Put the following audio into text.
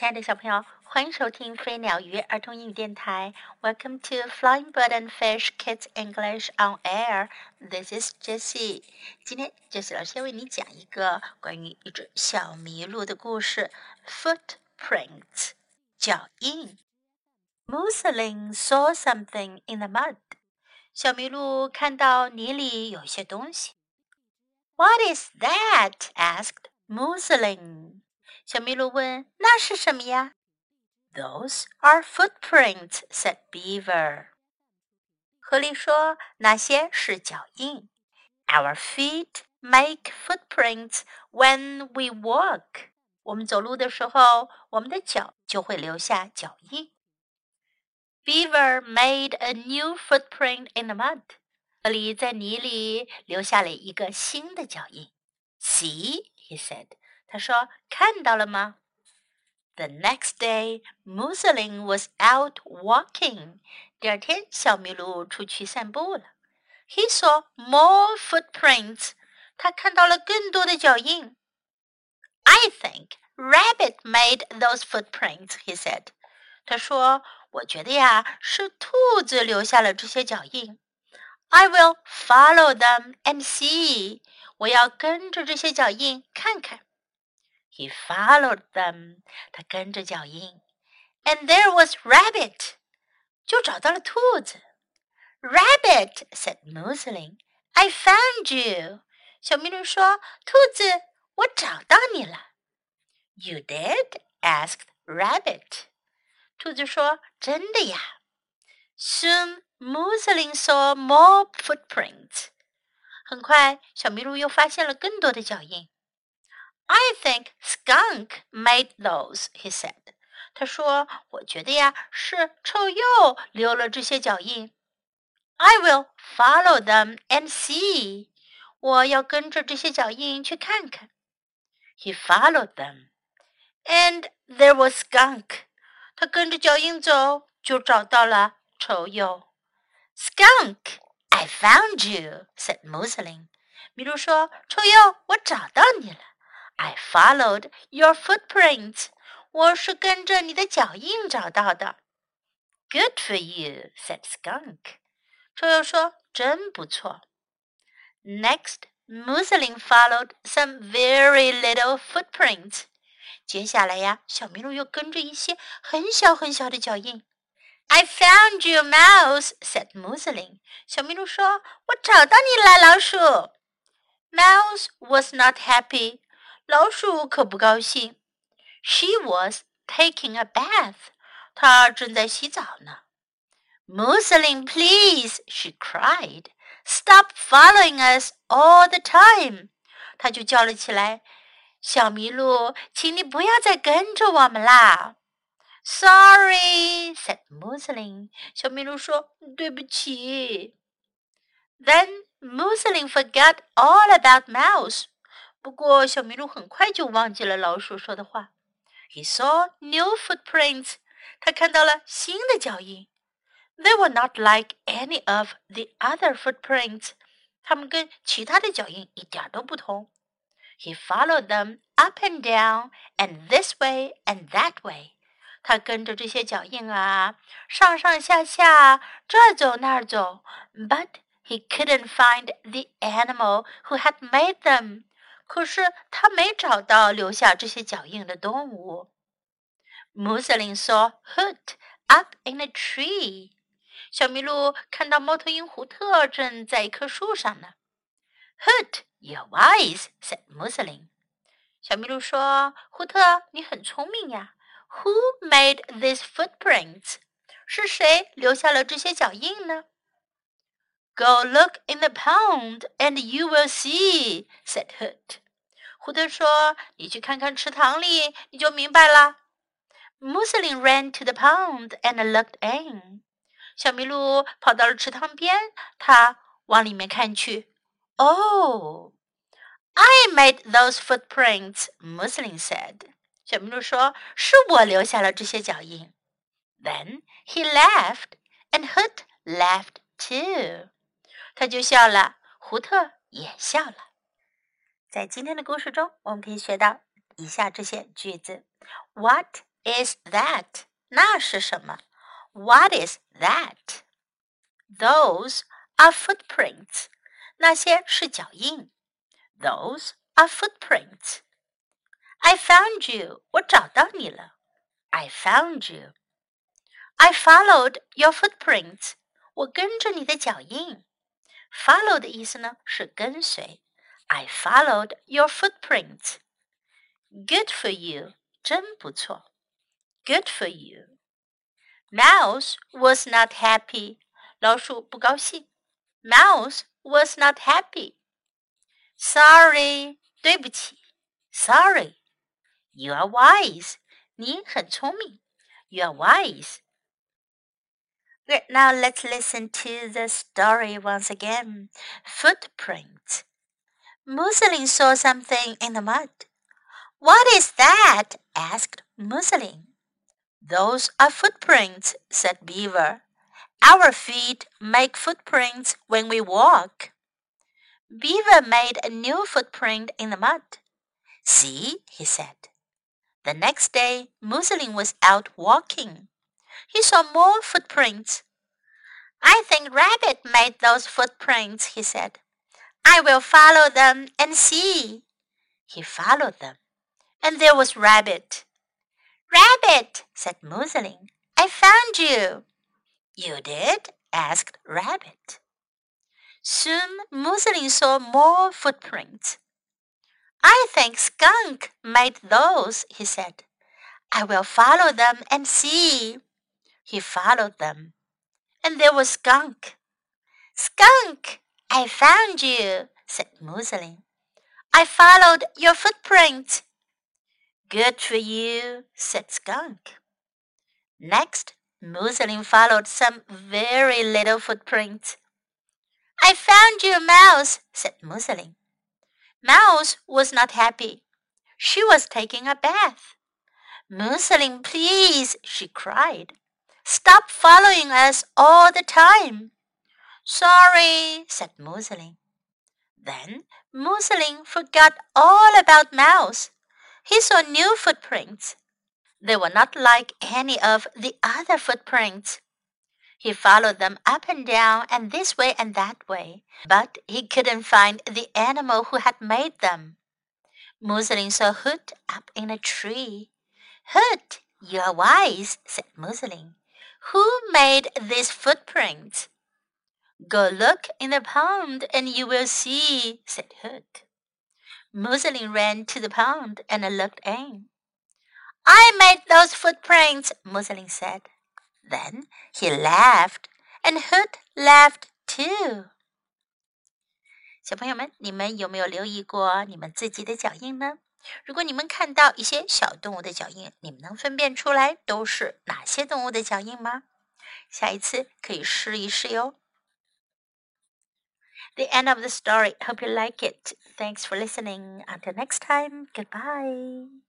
亲爱的小朋友，欢迎收听飞鸟鱼儿童英语电台。Welcome to Flying Bird and Fish Kids English on Air. This is Jessie. 今天 Jessie 老师要为你讲一个关于一只小麋鹿的故事。Footprints，脚印。Mousseline saw something in the mud. 小麋鹿看到泥里有些东西。What is that? asked Mousseline. 小麋鹿问：“那是什么呀？”“Those are footprints,” said Beaver. 狐狸说：“那些是脚印。”“Our feet make footprints when we walk.” 我们走路的时候，我们的脚就会留下脚印。Beaver made a new footprint in the mud. 狐狸在泥里留下了一个新的脚印。“See,” he said. 他说：“看到了吗？” The next day, Mousseline was out walking. 第二天，小麋鹿出去散步了。He saw more footprints. 他看到了更多的脚印。I think rabbit made those footprints. He said. 他说：“我觉得呀，是兔子留下了这些脚印。I will follow them and see. 我要跟着这些脚印看看。” He followed them. 他跟着脚印，and there was Rabbit. 就找到了兔子。Rabbit said Mousseline, "I found you." 小麋鹿说：“兔子，我找到你了。” You did? asked Rabbit. 兔子说：“真的呀。” Soon Mousseline saw more footprints. 很快，小麋鹿又发现了更多的脚印。 I think skunk made those," he said. 他说：“我觉得呀，是臭鼬留了这些脚印。” I will follow them and see. 我要跟着这些脚印去看看。He followed them, and there was skunk. 他跟着脚印走，就找到了臭鼬。Skunk, I found you," said Mousseline. 麋鹿说：“臭鼬，我找到你了。” I followed your footprints. 我是跟着你的脚印找到的。Good for you, said Skunk. 臭鼬说：“真不错。” Next, Mousseline followed some very little footprints. 接下来呀，小麋鹿又跟着一些很小很小的脚印。I found you, mouse, said Mousseline. 小麋鹿说：“我找到你了，老鼠。” Mouse was not happy. 老鼠可不高兴。She was taking a bath. 她正在洗澡呢。Mousseline, please, she cried. Stop following us all the time. 她就叫了起来：“小麋鹿，请你不要再跟着我们啦。” Sorry, said Mousseline. 小麋鹿说：“对不起。” Then Mousseline forgot all about Mouse. 不过，小麋鹿很快就忘记了老鼠说的话。He saw new footprints. 他看到了新的脚印。They were not like any of the other footprints. 它们跟其他的脚印一点都不同。He followed them up and down, and this way and that way. 他跟着这些脚印啊，上上下下，这走那儿走。But he couldn't find the animal who had made them. 可是他没找到留下这些脚印的动物。Musseling saw Hoot up in a tree。小麋鹿看到猫头鹰胡特正在一棵树上呢。Hoot, you're wise," said Musseling.。小麋鹿说：“胡特，你很聪明呀。”Who made these footprints？是谁留下了这些脚印呢 ？Go look in the pond, and you will see," said Hoot. 胡特说：“你去看看池塘里，你就明白了。” Mousseline ran to the pond and looked in. 小麋鹿跑到了池塘边，它往里面看去。Oh, I made those footprints, Mousseline said. 小麋鹿说：“是我留下了这些脚印。” Then he laughed, and Hoot laughed too. 他就笑了，胡特也笑了。在今天的故事中，我们可以学到以下这些句子：What is that？那是什么？What is that? Those are footprints. 那些是脚印。Those are footprints. I found you. 我找到你了。I found you. I followed your footprints. 我跟着你的脚印。Follow 的意思呢是跟随。I followed your footprints. Good for you. 真不错。Good for you. Mouse was not happy. 老鼠不高兴。Mouse was not happy. Sorry. 对不起。Sorry. You are wise. 你很聪明。You are wise. Now let's listen to the story once again. Footprint. Muslin saw something in the mud. What is that? asked Muslin. Those are footprints, said Beaver. Our feet make footprints when we walk. Beaver made a new footprint in the mud. See, he said. The next day, Muslin was out walking. He saw more footprints. I think Rabbit made those footprints, he said. I will follow them and see. He followed them, and there was Rabbit. Rabbit, said Muslin, I found you. You did? asked Rabbit. Soon Muslin saw more footprints. I think Skunk made those, he said. I will follow them and see. He followed them, and there was Skunk. Skunk, I found you, said Muslin. I followed your footprints. Good for you, said Skunk. Next, Muslin followed some very little footprints. I found you, Mouse, said Muslin. Mouse was not happy. She was taking a bath. Muslin, please, she cried. Stop following us all the time. Sorry, said Muslin. Then Muslin forgot all about Mouse. He saw new footprints. They were not like any of the other footprints. He followed them up and down and this way and that way, but he couldn't find the animal who had made them. Muslin saw Hoot up in a tree. Hoot, you are wise, said Muslin. Who made this footprint? Go look in the pond and you will see, said Hoot. Muslin ran to the pond and looked in. I made those footprints, Muslin said. Then he laughed, and Hoot laughed too. 小朋友们，你们有没有留意过你们自己的脚印呢？如果你们看到一些小动物的脚印，你们能分辨出来都是哪些动物的脚印吗？下一次可以试一试哟。The end of the story. Hope you like it. Thanks for listening. Until next time. Goodbye.